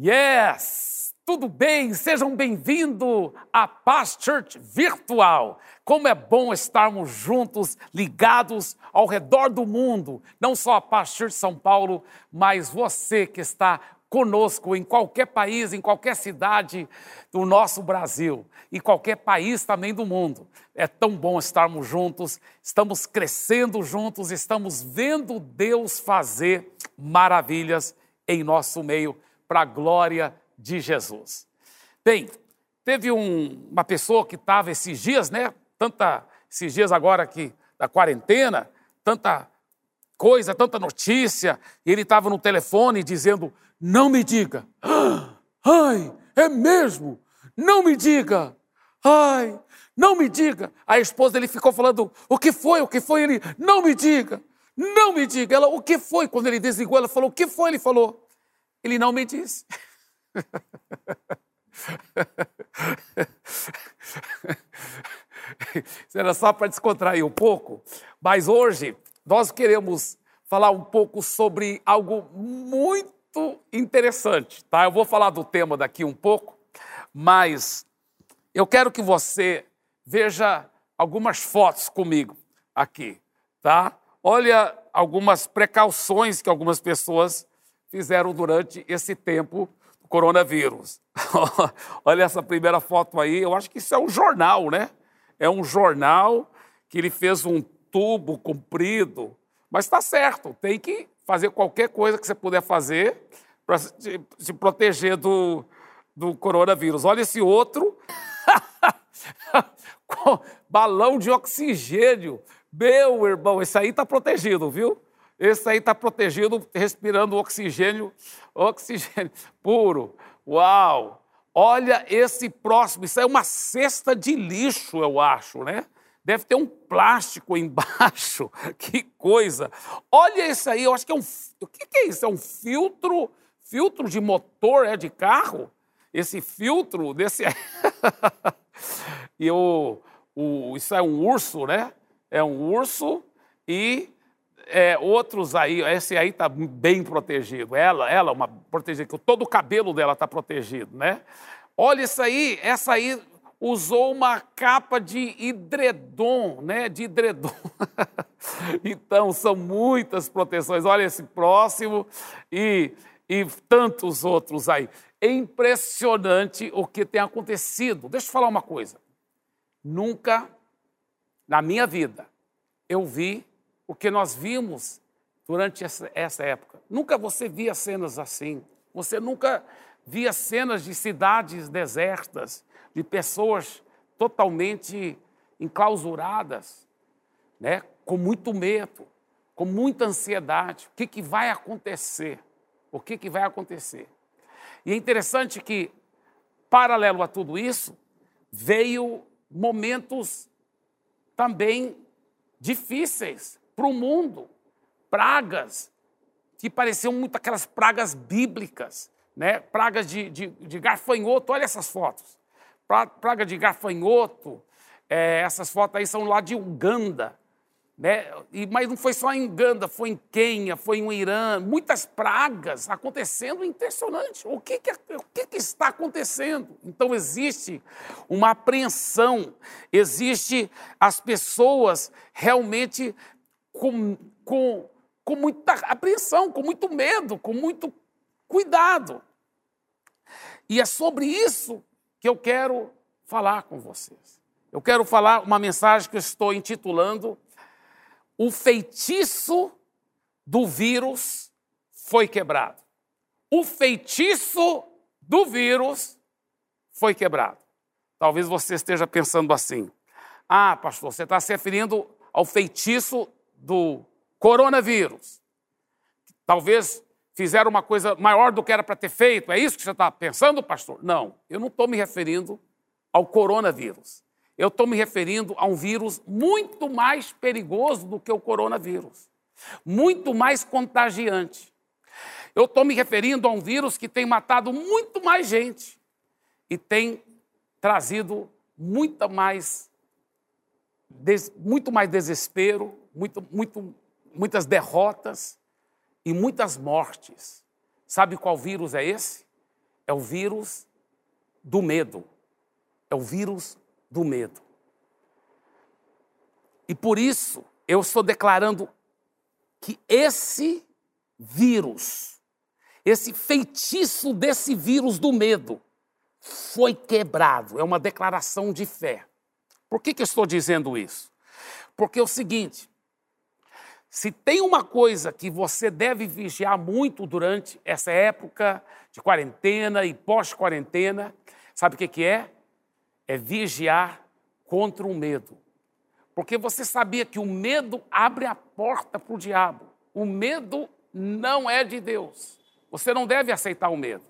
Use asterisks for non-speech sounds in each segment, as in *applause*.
Yes! Tudo bem? Sejam bem-vindos à Paz Church Virtual. Como é bom estarmos juntos, ligados ao redor do mundo. Não só a Paz Church São Paulo, mas você que está conosco em qualquer país, em qualquer cidade do nosso Brasil e qualquer país também do mundo. É tão bom estarmos juntos, estamos crescendo juntos, estamos vendo Deus fazer maravilhas em nosso meio para a glória de Jesus. Bem, teve um, uma pessoa que estava esses dias, né? Tanta, esses dias agora aqui da quarentena, tanta coisa, tanta notícia, e ele estava no telefone dizendo: Não me diga, *gasps* ai, é mesmo, não me diga, ai, não me diga. A esposa dele ficou falando: O que foi, o que foi? Ele: Não me diga, não me diga. Ela: O que foi? Quando ele desligou, ela falou: O que foi? Ele falou: ele não me disse. Isso era só para descontrair um pouco, mas hoje nós queremos falar um pouco sobre algo muito interessante, tá? Eu vou falar do tema daqui um pouco, mas eu quero que você veja algumas fotos comigo aqui, tá? Olha algumas precauções que algumas pessoas fizeram durante esse tempo do coronavírus. *laughs* Olha essa primeira foto aí, eu acho que isso é um jornal, né? É um jornal que ele fez um tubo comprido, mas está certo, tem que fazer qualquer coisa que você puder fazer para se, proteger do, do coronavírus. Olha esse outro, *laughs* balão de oxigênio. Meu irmão, esse aí está protegido, viu? Esse aí está protegido, respirando oxigênio, oxigênio puro. Uau! Olha esse próximo, isso é uma cesta de lixo, eu acho, né? Deve ter um plástico *laughs* embaixo, que coisa. Olha esse aí, eu acho que é um. O que é isso? É um filtro, filtro de motor, é de carro? Esse filtro desse. *laughs* e o, o, isso é um urso, né? É um urso e é, outros aí, esse aí está bem protegido. Ela, ela, uma protegida, todo o cabelo dela está protegido, né? Olha isso aí, essa aí usou uma capa de hidredom, né? De hidredom. *laughs* então, são muitas proteções. Olha esse próximo e, e tantos outros aí. É impressionante o que tem acontecido. Deixa eu falar uma coisa. Nunca na minha vida eu vi o que nós vimos durante essa, essa época. Nunca você via cenas assim. Você nunca via cenas de cidades desertas, de pessoas totalmente enclausuradas, né? com muito medo, com muita ansiedade. O que, que vai acontecer? O que, que vai acontecer? E é interessante que, paralelo a tudo isso, veio momentos também difíceis para o mundo. Pragas que pareciam muito aquelas pragas bíblicas, né? pragas de, de, de garfanhoto. Olha essas fotos. Praga de garfanhoto. É, essas fotos aí são lá de Uganda. Né? E, mas não foi só em Uganda, foi em Quênia, foi no Irã, muitas pragas acontecendo, impressionante. O que, que, o que, que está acontecendo? Então existe uma apreensão, existe as pessoas realmente com, com, com muita apreensão, com muito medo, com muito cuidado. E é sobre isso que eu quero falar com vocês. Eu quero falar uma mensagem que eu estou intitulando O feitiço do vírus foi quebrado. O feitiço do vírus foi quebrado. Talvez você esteja pensando assim: ah, pastor, você está se referindo ao feitiço do coronavírus. Talvez fizeram uma coisa maior do que era para ter feito. É isso que você está pensando, pastor? Não, eu não estou me referindo ao coronavírus. Eu estou me referindo a um vírus muito mais perigoso do que o coronavírus, muito mais contagiante. Eu estou me referindo a um vírus que tem matado muito mais gente e tem trazido muita mais, muito mais desespero, muito, muito, muitas derrotas e muitas mortes. Sabe qual vírus é esse? é o vírus do medo. É o vírus do medo. E por isso eu estou declarando que esse vírus, esse feitiço desse vírus do medo, foi quebrado. É uma declaração de fé. Por que, que eu estou dizendo isso? Porque é o seguinte: se tem uma coisa que você deve vigiar muito durante essa época de quarentena e pós-quarentena, sabe o que, é? É vigiar contra o medo. Porque você sabia que o medo abre a porta para o diabo. O medo não é de Deus. Você não deve aceitar o medo.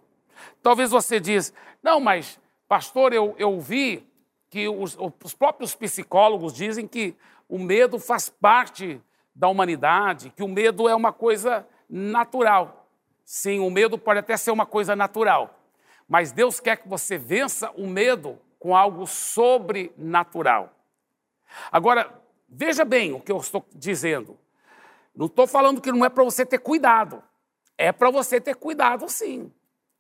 Talvez você diz, não, mas pastor, eu, eu vi que os, os próprios psicólogos dizem que o medo faz parte da humanidade, que o medo é uma coisa natural. Sim, o medo pode até ser uma coisa natural, mas Deus quer que você vença o medo com algo sobrenatural. Agora, veja bem o que eu estou dizendo. Não estou falando que não é para você ter cuidado. É para você ter cuidado, sim.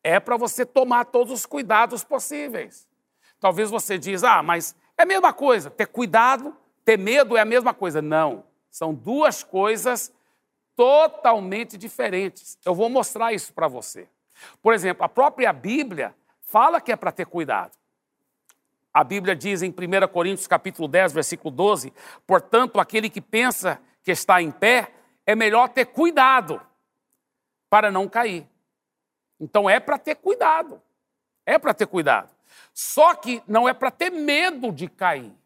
É para você tomar todos os cuidados possíveis. Talvez você diz, ah, mas é a mesma coisa. Ter cuidado, ter medo é a mesma coisa. Não. São duas coisas totalmente diferentes. Eu vou mostrar isso para você. Por exemplo, a própria Bíblia fala que é para ter cuidado. A Bíblia diz em 1 Coríntios capítulo 10, versículo 12, portanto, aquele que pensa que está em pé, é melhor ter cuidado para não cair. Então é para ter cuidado. É para ter cuidado. Só que não é para ter medo de cair.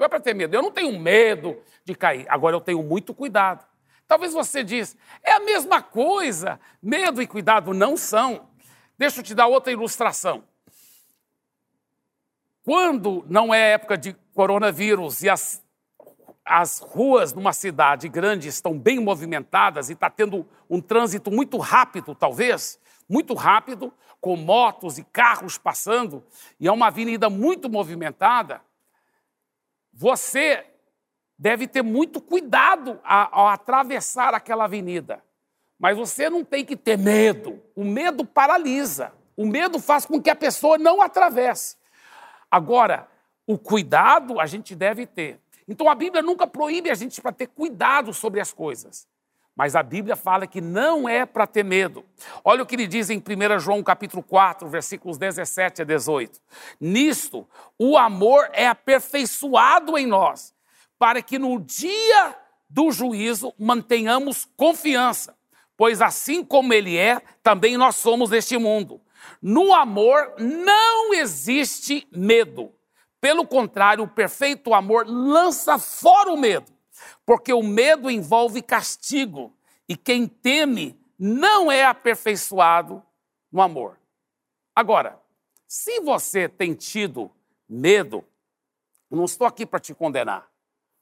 Não é para ter medo. Eu não tenho medo de cair. Agora eu tenho muito cuidado. Talvez você diz, é a mesma coisa. Medo e cuidado não são. Deixa eu te dar outra ilustração. Quando não é época de coronavírus e as, as ruas numa cidade grande estão bem movimentadas e está tendo um trânsito muito rápido, talvez, muito rápido, com motos e carros passando, e é uma avenida muito movimentada, você deve ter muito cuidado ao atravessar aquela avenida. Mas você não tem que ter medo. O medo paralisa. O medo faz com que a pessoa não atravesse. Agora, o cuidado a gente deve ter. Então a Bíblia nunca proíbe a gente para ter cuidado sobre as coisas. Mas a Bíblia fala que não é para ter medo. Olha o que ele diz em 1 João capítulo 4, versículos 17 a 18. Nisto, o amor é aperfeiçoado em nós, para que no dia do juízo mantenhamos confiança, pois assim como ele é, também nós somos deste mundo. No amor não existe medo. Pelo contrário, o perfeito amor lança fora o medo porque o medo envolve castigo e quem teme não é aperfeiçoado no amor. Agora, se você tem tido medo, não estou aqui para te condenar,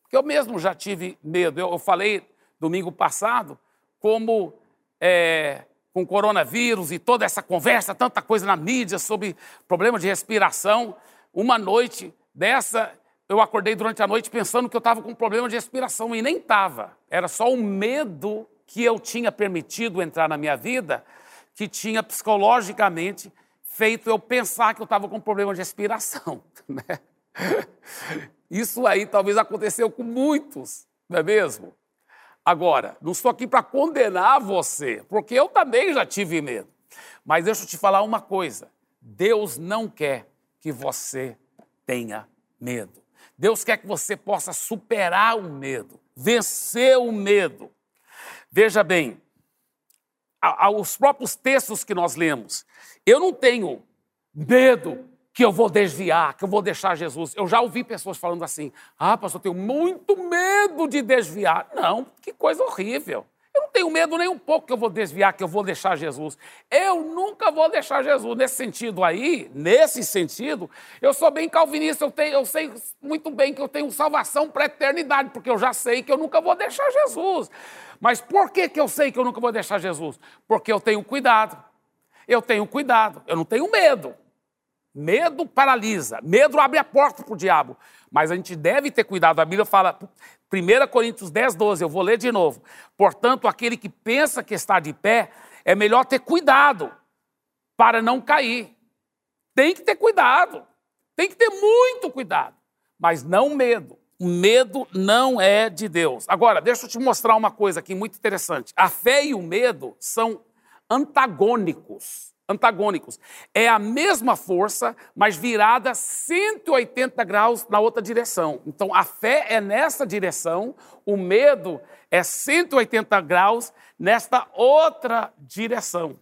porque eu mesmo já tive medo. Eu, falei domingo passado como é, com coronavírus e toda essa conversa, tanta coisa na mídia sobre problema de respiração. Uma noite dessa, eu acordei durante a noite pensando que eu estava com um problema de respiração e nem estava. Era só o medo que eu tinha permitido entrar na minha vida que tinha psicologicamente feito eu pensar que eu estava com um problema de respiração. *laughs* Né? Isso aí talvez aconteceu com muitos, não é mesmo? Agora, não estou aqui para condenar você, porque eu também já tive medo. Mas deixa eu te falar uma coisa: Deus não quer que você tenha medo. Deus quer que você possa superar o medo, vencer o medo. Veja bem, aos próprios textos que nós lemos, eu não tenho medo que eu vou desviar, que eu vou deixar Jesus. Eu já ouvi pessoas falando assim: ah, pastor, eu tenho muito medo de desviar. Não, que coisa horrível. Tenho medo nem um pouco que eu vou desviar, que eu vou deixar Jesus. Eu nunca vou deixar Jesus. Nesse sentido aí, nesse sentido, eu sou bem calvinista, eu, tenho, eu sei muito bem que eu tenho salvação para a eternidade, porque eu já sei que eu nunca vou deixar Jesus. Mas por que, que eu sei que eu nunca vou deixar Jesus? Porque eu tenho cuidado. Eu tenho cuidado, eu não tenho medo. Medo paralisa, medo abre a porta para o diabo. Mas a gente deve ter cuidado. A Bíblia fala, 1 Coríntios 10, 12, eu vou ler de novo. Portanto, aquele que pensa que está de pé, é melhor ter cuidado para não cair. Tem que ter cuidado, tem que ter muito cuidado, mas não medo. O medo não é de Deus. Agora, deixa eu te mostrar uma coisa aqui muito interessante. A fé e o medo são antagônicos. Antagônicos. É a mesma força, mas virada 180 graus na outra direção. Então, a fé é nessa direção, o medo é 180 graus nesta outra direção.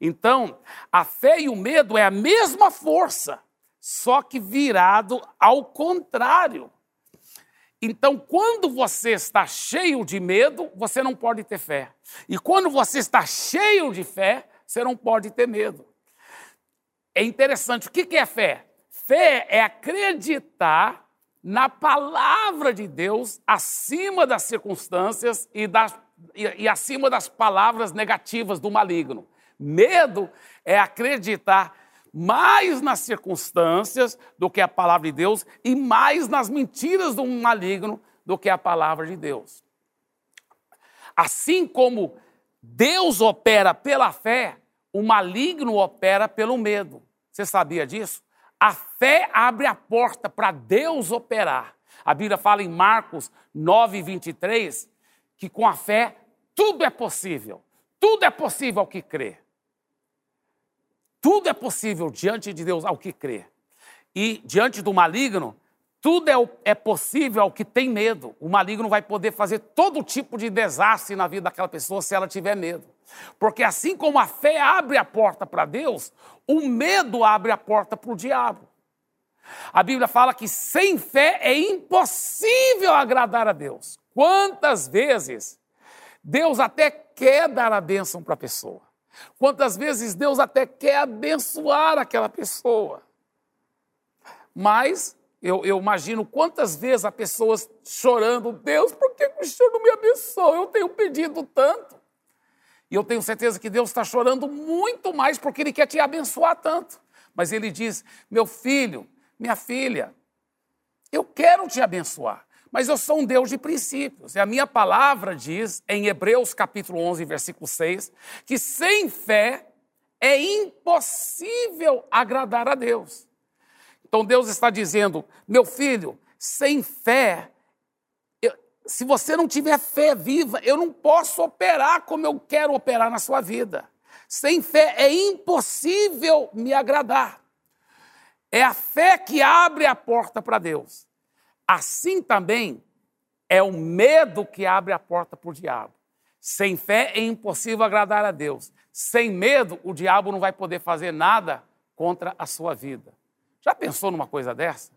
Então, a fé e o medo é a mesma força, só que virado ao contrário. Então, quando você está cheio de medo, você não pode ter fé. E quando você está cheio de fé, você não pode ter medo. É interessante. O que é fé? Fé é acreditar na palavra de Deus acima das circunstâncias e, das, e, e acima das palavras negativas do maligno. Medo é acreditar mais nas circunstâncias do que a palavra de Deus e mais nas mentiras do maligno do que a palavra de Deus. Assim como Deus opera pela fé, o maligno opera pelo medo. Você sabia disso? A fé abre a porta para Deus operar. A Bíblia fala em Marcos 9, 23 que com a fé tudo é possível. Tudo é possível ao que crê. Tudo é possível diante de Deus ao que crê. E diante do maligno, tudo é, é possível ao que tem medo. O maligno vai poder fazer todo tipo de desastre na vida daquela pessoa se ela tiver medo. Porque assim como a fé abre a porta para Deus, o medo abre a porta para o diabo. A Bíblia fala que sem fé é impossível agradar a Deus. Quantas vezes Deus até quer dar a bênção para a pessoa. Quantas vezes Deus até quer abençoar aquela pessoa. Mas eu, eu, imagino quantas vezes a pessoa chorando, Deus, por que o Senhor não me abençoa? Eu tenho pedido tanto. E eu tenho certeza que Deus está chorando muito mais porque Ele quer te abençoar tanto. Mas Ele diz: meu filho, minha filha, eu quero te abençoar mas eu sou um Deus de princípios. E a minha palavra diz, em Hebreus capítulo 11, versículo 6, que sem fé é impossível agradar a Deus. Então Deus está dizendo, meu filho, sem fé, eu, se você não tiver fé viva, eu não posso operar como eu quero operar na sua vida. Sem fé é impossível me agradar. É a fé que abre a porta para Deus. Assim também é o medo que abre a porta para o diabo. Sem fé é impossível agradar a Deus. Sem medo, o diabo não vai poder fazer nada contra a sua vida. Já pensou numa coisa dessa?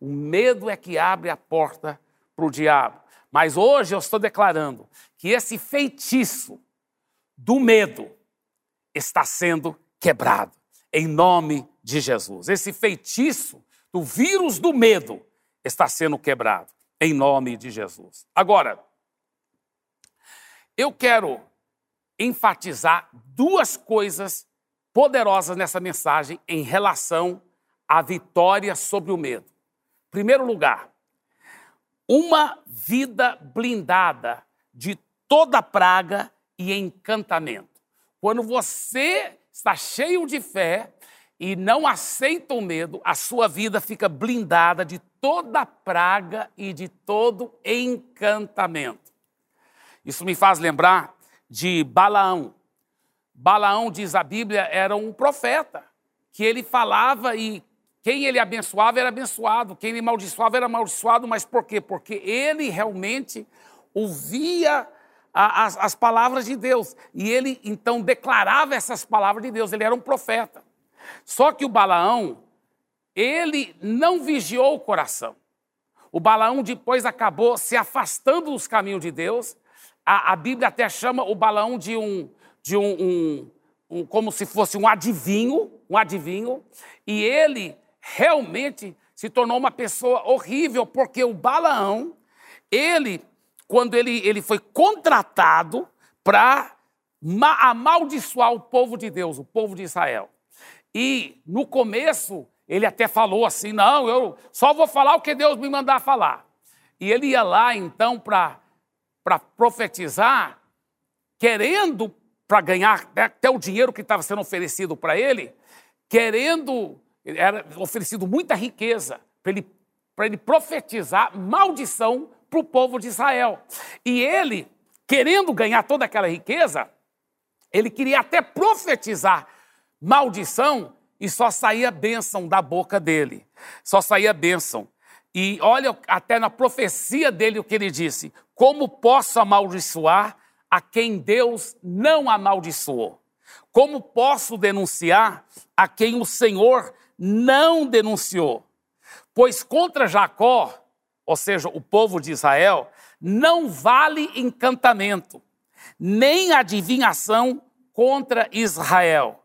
O medo é que abre a porta para o diabo. Mas hoje eu estou declarando que esse feitiço do medo está sendo quebrado, em nome de Jesus. Esse feitiço do vírus do medo está sendo quebrado, em nome de Jesus. Agora, eu quero enfatizar duas coisas poderosas nessa mensagem em relação à vitória sobre o medo. Primeiro lugar, uma vida blindada de toda praga e encantamento. Quando você está cheio de fé e não aceita o medo, a sua vida fica blindada de toda praga e de todo encantamento. Isso me faz lembrar de Balaão. Balaão, diz a Bíblia, era um profeta, que ele falava e quem ele abençoava era abençoado, quem ele amaldiçoava era amaldiçoado, mas por quê? Porque ele realmente ouvia as, as palavras de Deus e ele então declarava essas palavras de Deus, ele era um profeta. Só que o Balaão, ele não vigiou o coração. O Balaão depois acabou se afastando dos caminhos de Deus. A, a Bíblia até chama o Balaão de um, de um, um, um, como se fosse um adivinho, um adivinho, e ele realmente se tornou uma pessoa horrível, porque o Balaão, ele, quando ele, ele foi contratado para amaldiçoar o povo de Deus, o povo de Israel. E no começo ele até falou assim: não, eu só vou falar o que Deus me mandar falar. E ele ia lá então para profetizar, querendo para ganhar né, até o dinheiro que estava sendo oferecido para ele, querendo, era oferecido muita riqueza para ele, ele profetizar maldição para o povo de Israel. E ele, querendo ganhar toda aquela riqueza, ele queria até profetizar maldição e só saía bênção da boca dele. Só saía bênção. E olha até na profecia dele o que ele disse: Como posso amaldiçoar a quem Deus não amaldiçoou? Como posso denunciar a quem o Senhor não denunciou? Pois contra Jacó, ou seja, o povo de Israel, não vale encantamento, nem adivinhação contra Israel.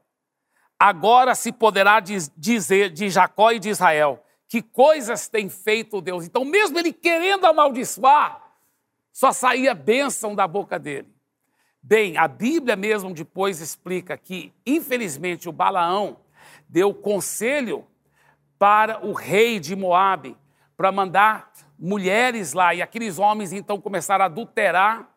Agora se poderá dizer de Jacó e de Israel: que coisas tem feito Deus. Então, mesmo ele querendo amaldiçoar, só saía bênção da boca dele. Bem, a Bíblia mesmo depois explica que, infelizmente, o Balaão deu conselho para o rei de Moabe para mandar mulheres lá, e aqueles homens então começaram a adulterar,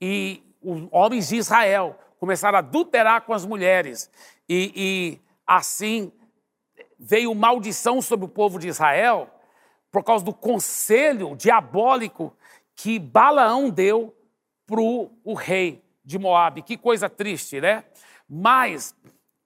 e os homens de Israel começaram a adulterar com as mulheres, e, e assim veio maldição sobre o povo de Israel por causa do conselho diabólico que Balaão deu para o rei de Moabe. Que coisa triste, né? Mas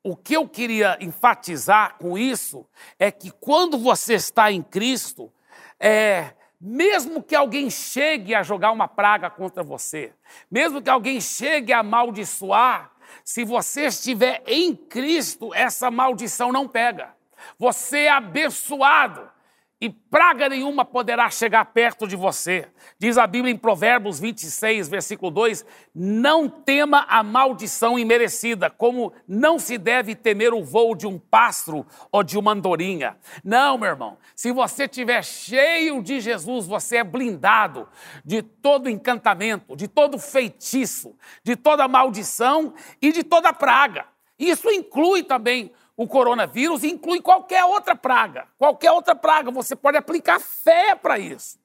o que eu queria enfatizar com isso é que quando você está em Cristo, é, mesmo que alguém chegue a jogar uma praga contra você, mesmo que alguém chegue a amaldiçoar, se você estiver em Cristo, essa maldição não pega. Você é abençoado e praga nenhuma poderá chegar perto de você. Diz a Bíblia em Provérbios 26, versículo 2: Não tema a maldição imerecida, como não se deve temer o voo de um pássaro ou de uma andorinha. Não, meu irmão, se você estiver cheio de Jesus, você é blindado de todo encantamento, de todo feitiço, de toda maldição e de toda praga. Isso inclui também o coronavírus inclui qualquer outra praga. Qualquer outra praga, você pode aplicar fé para isso.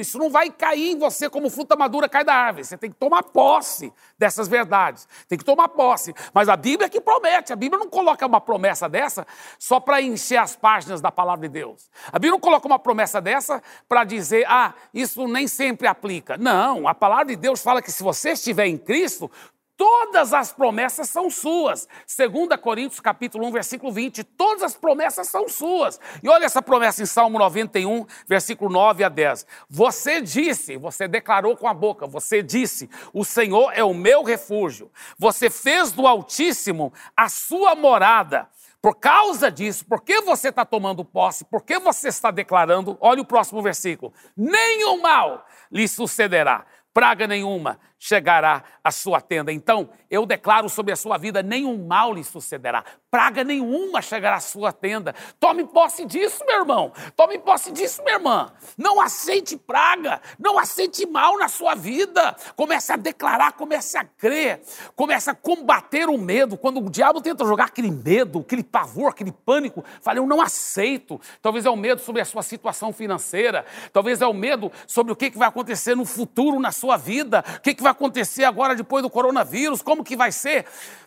Isso não vai cair em você como fruta madura cai da árvore. Você tem que tomar posse dessas verdades. Tem que tomar posse. Mas a Bíblia é que promete. A Bíblia não coloca uma promessa dessa só para encher as páginas da palavra de Deus. A Bíblia não coloca uma promessa dessa para dizer, ah, isso nem sempre aplica. Não, a palavra de Deus fala que se você estiver em Cristo, Todas as promessas são suas. 2 Coríntios capítulo 1, versículo 20. Todas as promessas são suas. E olha essa promessa em Salmo 91, versículo 9 a 10. Você disse, você declarou com a boca, você disse: O Senhor é o meu refúgio. Você fez do Altíssimo a sua morada. Por causa disso, porque você está tomando posse, porque você está declarando, olha o próximo versículo: nenhum mal lhe sucederá, praga nenhuma chegará à sua tenda. Então, eu declaro sobre a sua vida: nenhum mal lhe sucederá, praga nenhuma chegará à sua tenda. Tome posse disso, meu irmão. Tome posse disso, minha irmã. Não aceite praga, não aceite mal na sua vida. Comece a declarar, comece a crer, comece a combater o medo. Quando o diabo tenta jogar aquele medo, aquele pavor, aquele pânico, fale: Eu não aceito. Talvez é o medo sobre a sua situação financeira, talvez é o medo sobre o que vai acontecer no futuro na sua vida, o que vai acontecer agora depois do coronavírus, como que vai ser?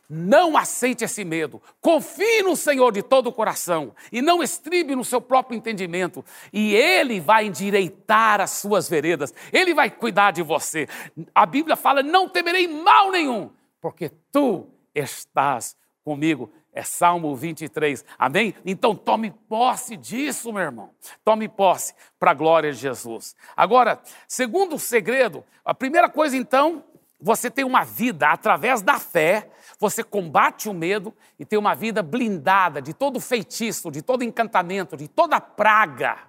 Não aceite esse medo. Confie no Senhor de todo o coração e não estribe no seu próprio entendimento. E Ele vai endireitar as suas veredas. Ele vai cuidar de você. A Bíblia fala: não temerei mal nenhum, porque tu estás comigo. É Salmo 23. Amém? Então tome posse disso, meu irmão. Tome posse para a glória de Jesus. Agora, segundo o segredo, a primeira coisa então, você tem uma vida através da fé, você combate o medo e tem uma vida blindada de todo feitiço, de todo encantamento, de toda praga.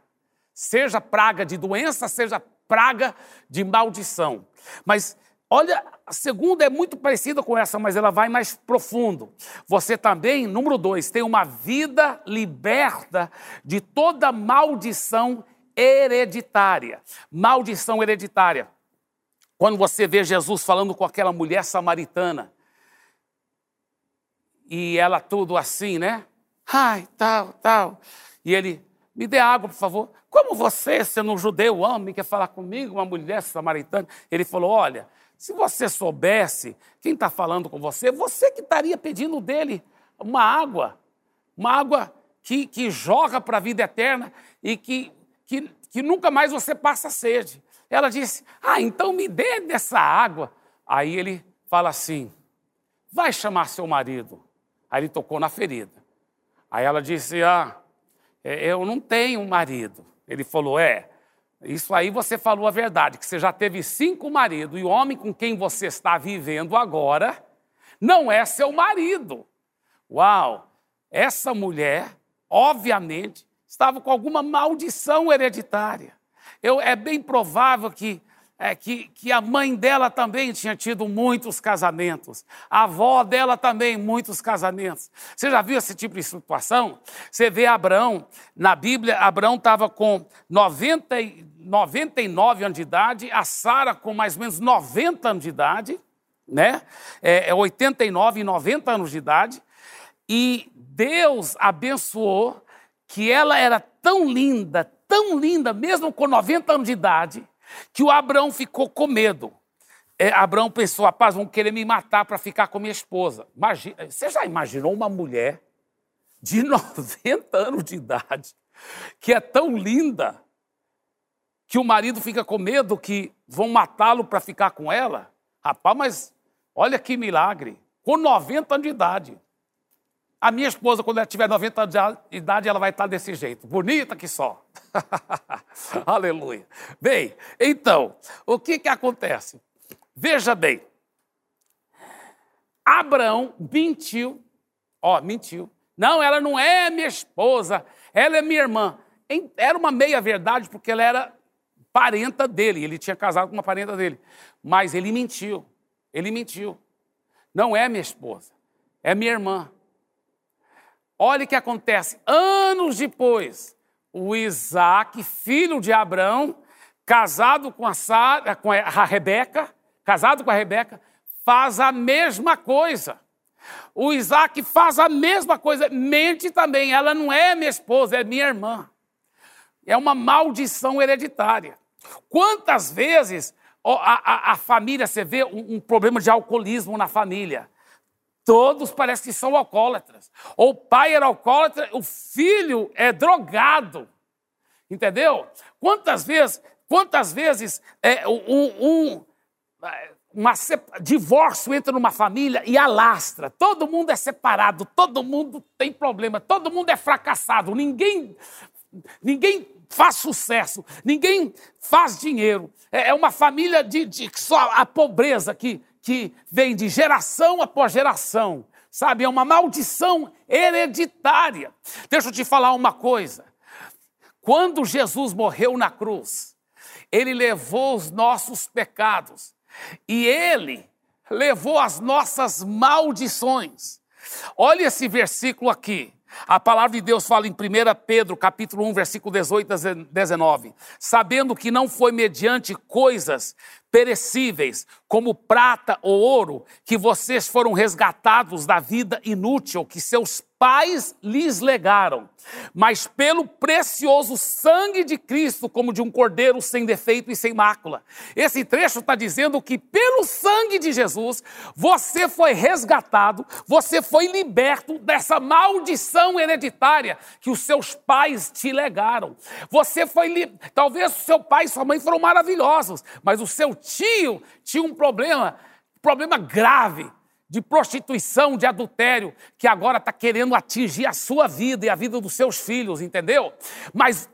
Seja praga de doença, seja praga de maldição. Mas Olha, a segunda é muito parecida com essa, mas ela vai mais profundo. Você também, número dois, tem uma vida liberta de toda maldição hereditária. Maldição hereditária. Quando você vê Jesus falando com aquela mulher samaritana, e ela tudo assim, né? Ai, tal, tal. E ele, me dê água, por favor. Como você, sendo um judeu, homem, quer falar comigo, uma mulher samaritana? Ele falou: Olha, Se você soubesse quem está falando com você, você que estaria pedindo dele uma água, uma água que, que joga para a vida eterna e que, que, que nunca mais você passa sede. Ela disse: Ah, então me dê dessa água. Aí ele fala assim: Vai chamar seu marido. Aí ele tocou na ferida. Aí ela disse: Ah, é, eu não tenho marido. Ele falou: É, isso aí você falou a verdade, que você já teve cinco maridos e o homem com quem você está vivendo agora não é seu marido. Uau! Essa mulher, obviamente, estava com alguma maldição hereditária. Eu, é bem provável que é, que, que a mãe dela também tinha tido muitos casamentos, a avó dela também muitos casamentos. Você já viu esse tipo de situação? Você vê Abraão, na Bíblia, Abraão estava com 90, 99 anos de idade, a Sara com mais ou menos 90 anos de idade, né? É, é 89 e 90 anos de idade, e Deus abençoou que ela era tão linda, tão linda, mesmo com 90 anos de idade, que o Abraão ficou com medo. É, Abraão pensou, rapaz, vão querer me matar para ficar com minha esposa. Imagina, você já imaginou uma mulher de *laughs* 90 anos de idade, que é tão linda, que o marido fica com medo que vão matá-lo para ficar com ela? Rapaz, mas olha que milagre. Com 90 anos de idade. A minha esposa, quando ela tiver 90 anos de idade, ela vai estar desse jeito, bonita que só. *laughs* Aleluia. Bem, então, o que, que acontece? Veja bem, Abraão mentiu, ó, mentiu. Não, ela não é minha esposa, ela é minha irmã. Era uma meia-verdade, porque ela era parenta dele, ele tinha casado com uma parenta dele. Mas ele mentiu, ele mentiu. Não é minha esposa, é minha irmã. Olha o que acontece. Anos depois, o Isaac, filho de Abraão, casado com a, com a Rebeca, casado com a Rebeca, faz a mesma coisa. O Isaac faz a mesma coisa, mente também. Ela não é minha esposa, é minha irmã. É uma maldição hereditária. Quantas vezes a, a, a família, você vê um, um problema de alcoolismo na família? Todos parecem que são alcoólatras. Ou o pai era alcoólatra, o filho é drogado. Entendeu? Quantas vezes, quantas vezes é, um, um uma, divórcio entra numa família e alastra. Todo mundo é separado, todo mundo tem problema, todo mundo é fracassado, ninguém, ninguém faz sucesso, ninguém faz dinheiro. É, é uma família de, de só a pobreza que, que vem de geração após geração, sabe? É uma maldição hereditária. Deixa eu te falar uma coisa. Quando Jesus morreu na cruz, ele levou os nossos pecados e ele levou as nossas maldições. Olha esse versículo aqui. A palavra de Deus fala em 1 Pedro, capítulo 1, versículo 18 a 19, sabendo que não foi mediante coisas perecíveis, como prata ou ouro, que vocês foram resgatados da vida inútil que seus pais lhes legaram, mas pelo precioso sangue de Cristo, como de um cordeiro sem defeito e sem mácula. Esse trecho está dizendo que pelo sangue de Jesus, você foi resgatado, você foi liberto dessa maldição hereditária que os seus pais te legaram. Você foi. Li... Talvez o seu pai e sua mãe foram maravilhosos, mas o seu tio tinha um problema, problema grave de prostituição, de adultério, que agora está querendo atingir a sua vida e a vida dos seus filhos, entendeu? Mas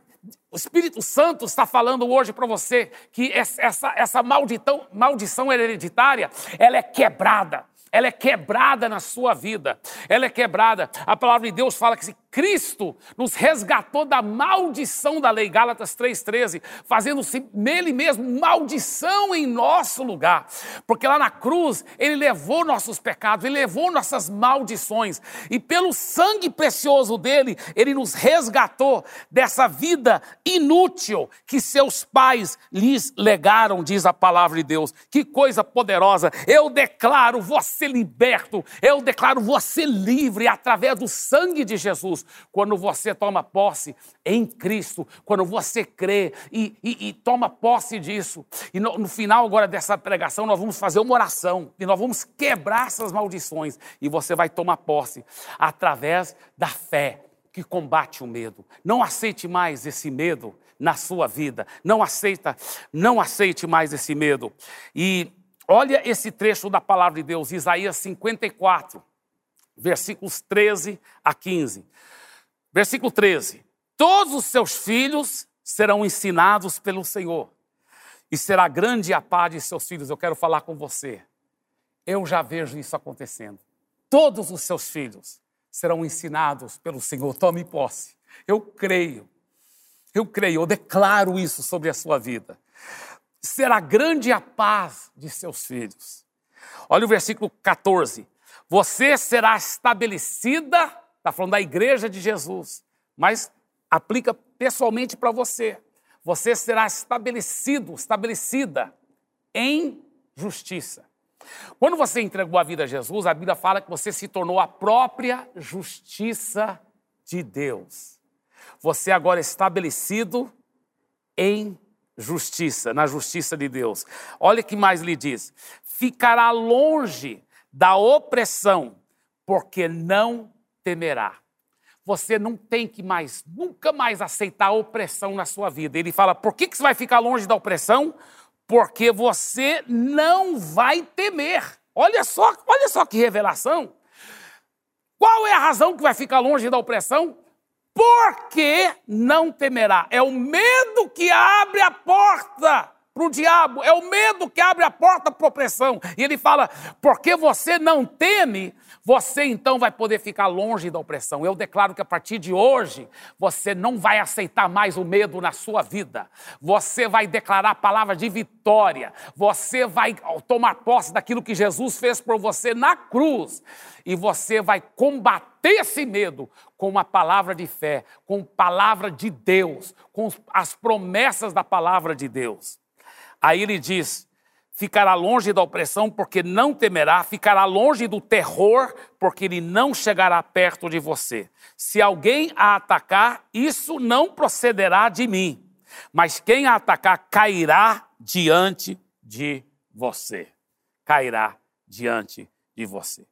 o Espírito Santo está falando hoje para você que essa, essa maldição, maldição hereditária, ela é quebrada ela é quebrada na sua vida, ela é quebrada. A palavra de Deus fala que Cristo nos resgatou da maldição da lei, Gálatas 3,13, fazendo-se nele mesmo maldição em nosso lugar, porque lá na cruz ele levou nossos pecados, ele levou nossas maldições, e pelo sangue precioso dele, ele nos resgatou dessa vida inútil que seus pais lhes legaram, diz a palavra de Deus. Que coisa poderosa! Eu declaro você liberto, eu declaro você livre através do sangue de Jesus. Quando você toma posse em Cristo, quando você crê e, e, e toma posse disso. E no, no final agora dessa pregação, nós vamos fazer uma oração e nós vamos quebrar essas maldições e você vai tomar posse através da fé que combate o medo. Não aceite mais esse medo na sua vida. Não aceita, não aceite mais esse medo. E olha esse trecho da palavra de Deus, Isaías 54, versículos 13 a 15. Versículo 13: Todos os seus filhos serão ensinados pelo Senhor, e será grande a paz de seus filhos. Eu quero falar com você. Eu já vejo isso acontecendo. Todos os seus filhos serão ensinados pelo Senhor. Tome posse. Eu creio. Eu creio, eu declaro isso sobre a sua vida. Será grande a paz de seus filhos. Olha o versículo 14. Você será estabelecida, está falando da igreja de Jesus, mas aplica pessoalmente para você. Você será estabelecido, estabelecida em justiça. Quando você entregou a vida a Jesus, a Bíblia fala que você se tornou a própria justiça de Deus. Você agora é estabelecido em justiça, na justiça de Deus. Olha que mais lhe diz: ficará longe da opressão, porque não temerá. Você não tem que mais, nunca mais aceitar a opressão na sua vida. Ele fala: por que, que você vai ficar longe da opressão? porque você não vai temer. Olha só, olha só que revelação. Qual é a razão que vai ficar longe da opressão? Porque não temerá. É o medo que abre a porta para o diabo, é o medo que abre a porta para a opressão. E ele fala: porque você não teme, você então vai poder ficar longe da opressão. Eu declaro que a partir de hoje, você não vai aceitar mais o medo na sua vida. Você vai declarar a palavra de vitória. Você vai tomar posse daquilo que Jesus fez por você na cruz. E você vai combater esse medo com uma palavra de fé, com palavra de Deus, com as promessas da palavra de Deus. Aí ele diz: ficará longe da opressão, porque não temerá, ficará longe do terror, porque ele não chegará perto de você. Se alguém a atacar, isso não procederá de mim, mas quem a atacar cairá diante de você. Cairá diante de você.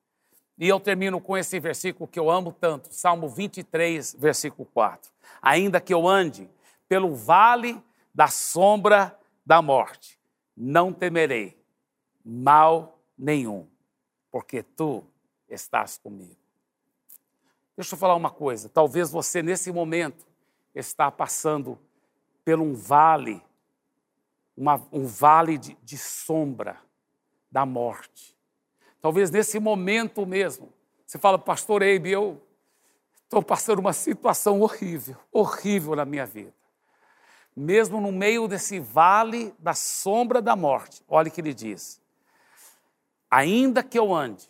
E eu termino com esse versículo que eu amo tanto, Salmo 23, versículo 4. Ainda que eu ande pelo vale da sombra da morte, não temerei mal nenhum, porque tu estás comigo. Deixa eu falar uma coisa. Talvez você, nesse momento, está passando por um vale, uma, um vale de, de sombra da morte. Talvez nesse momento mesmo, você fala, pastor Eibe, eu estou passando uma situação horrível, horrível na minha vida mesmo no meio desse vale da sombra da morte. Olha o que ele diz: ainda que eu ande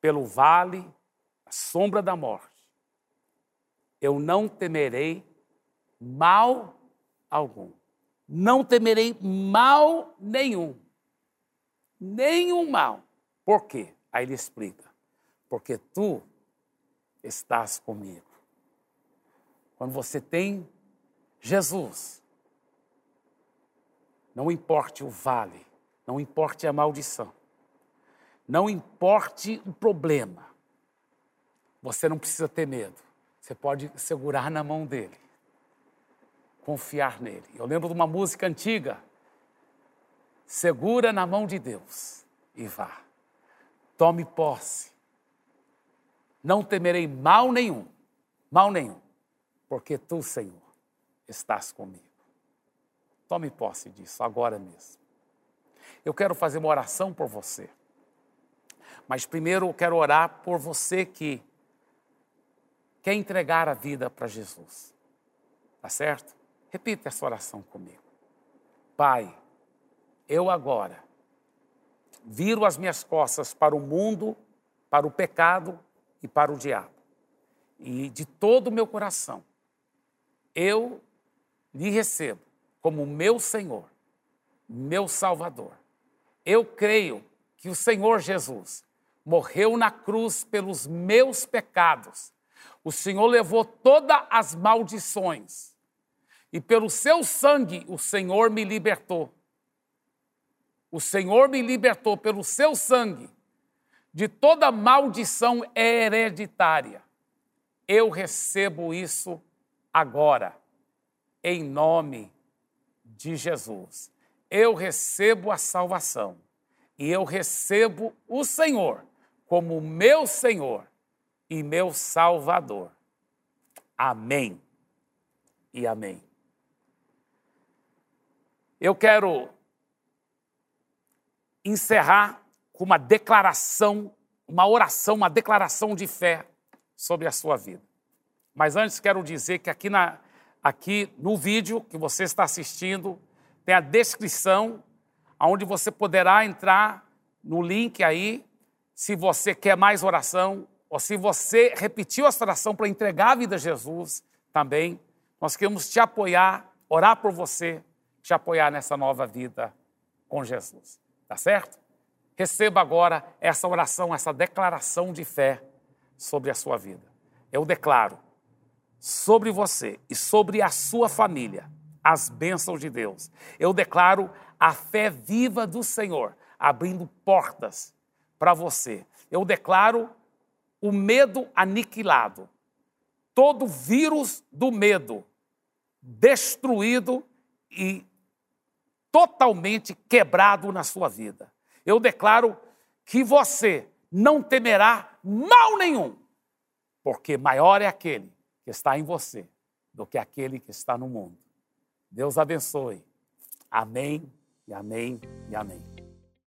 pelo vale da sombra da morte, eu não temerei mal algum. Não temerei mal nenhum. Nenhum mal. Por quê? Aí ele explica: porque tu estás comigo. Quando você tem Jesus, não importe o vale, não importe a maldição, não importe o problema, você não precisa ter medo. Você pode segurar na mão dele, confiar nele. Eu lembro de uma música antiga. Segura na mão de Deus e vá. Tome posse. Não temerei mal nenhum, mal nenhum, porque tu, Senhor, estás comigo. Tome posse disso agora mesmo. Eu quero fazer uma oração por você. Mas primeiro eu quero orar por você que quer entregar a vida para Jesus. Tá certo? Repita essa oração comigo. Pai, eu agora viro as minhas costas para o mundo, para o pecado e para o diabo. E de todo o meu coração, eu lhe recebo como meu Senhor, meu Salvador. Eu creio que o Senhor Jesus morreu na cruz pelos meus pecados, O Senhor levou todas as maldições. E pelo seu sangue o Senhor me libertou. O Senhor me libertou pelo seu sangue de toda maldição hereditária. Eu recebo isso agora, em nome de Jesus. Eu recebo a salvação e eu recebo o Senhor como meu Senhor e meu Salvador. Amém e amém. Eu quero encerrar com uma declaração, uma oração, uma declaração de fé sobre a sua vida. Mas antes quero dizer que aqui, na, aqui no vídeo que você está assistindo, tem a descrição onde você poderá entrar no link aí, se você quer mais oração, ou se você repetiu essa oração para entregar a vida a Jesus também, nós queremos te apoiar, orar por você, te apoiar nessa nova vida com Jesus. Tá certo? Receba agora essa oração, essa declaração de fé sobre a sua vida. Eu declaro sobre você e sobre a sua família as bênçãos de Deus. Eu declaro a fé viva do Senhor abrindo portas para você. Eu declaro o medo aniquilado, todo vírus do medo destruído e totalmente quebrado na sua vida eu declaro que você não temerá mal nenhum, porque maior é aquele que está em você do que aquele que está no mundo. Deus abençoe. Amém e amém e amém.